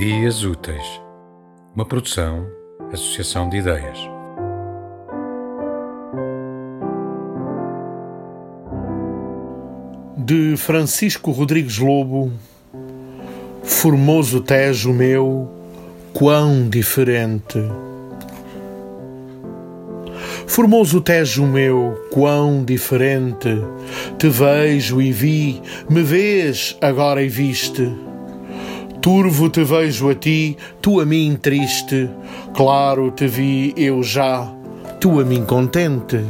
Dias Úteis, uma produção, associação de ideias. De Francisco Rodrigues Lobo, Formoso Tejo meu, quão diferente. Formoso Tejo meu, quão diferente. Te vejo e vi, me vês agora e viste Turvo te vejo a ti, tu a mim triste. Claro te vi eu já, tu a mim contente.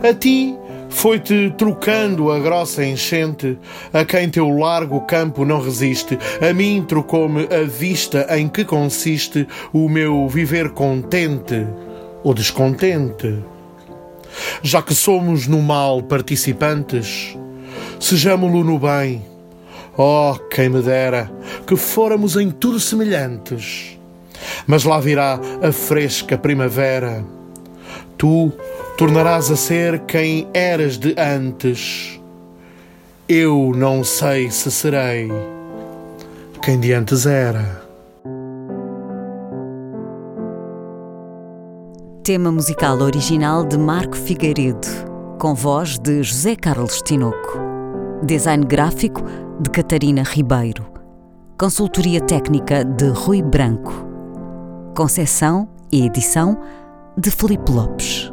A ti foi-te trocando a grossa enchente, a quem teu largo campo não resiste. A mim trocou-me a vista em que consiste o meu viver contente ou descontente. Já que somos no mal participantes, sejamo-lo no bem Oh, quem me dera que fôramos em tudo semelhantes. Mas lá virá a fresca primavera. Tu tornarás a ser quem eras de antes. Eu não sei se serei quem de antes era. Tema musical original de Marco Figueiredo, com voz de José Carlos Tinoco. Design gráfico de Catarina Ribeiro. Consultoria técnica de Rui Branco. Concessão e edição de Felipe Lopes.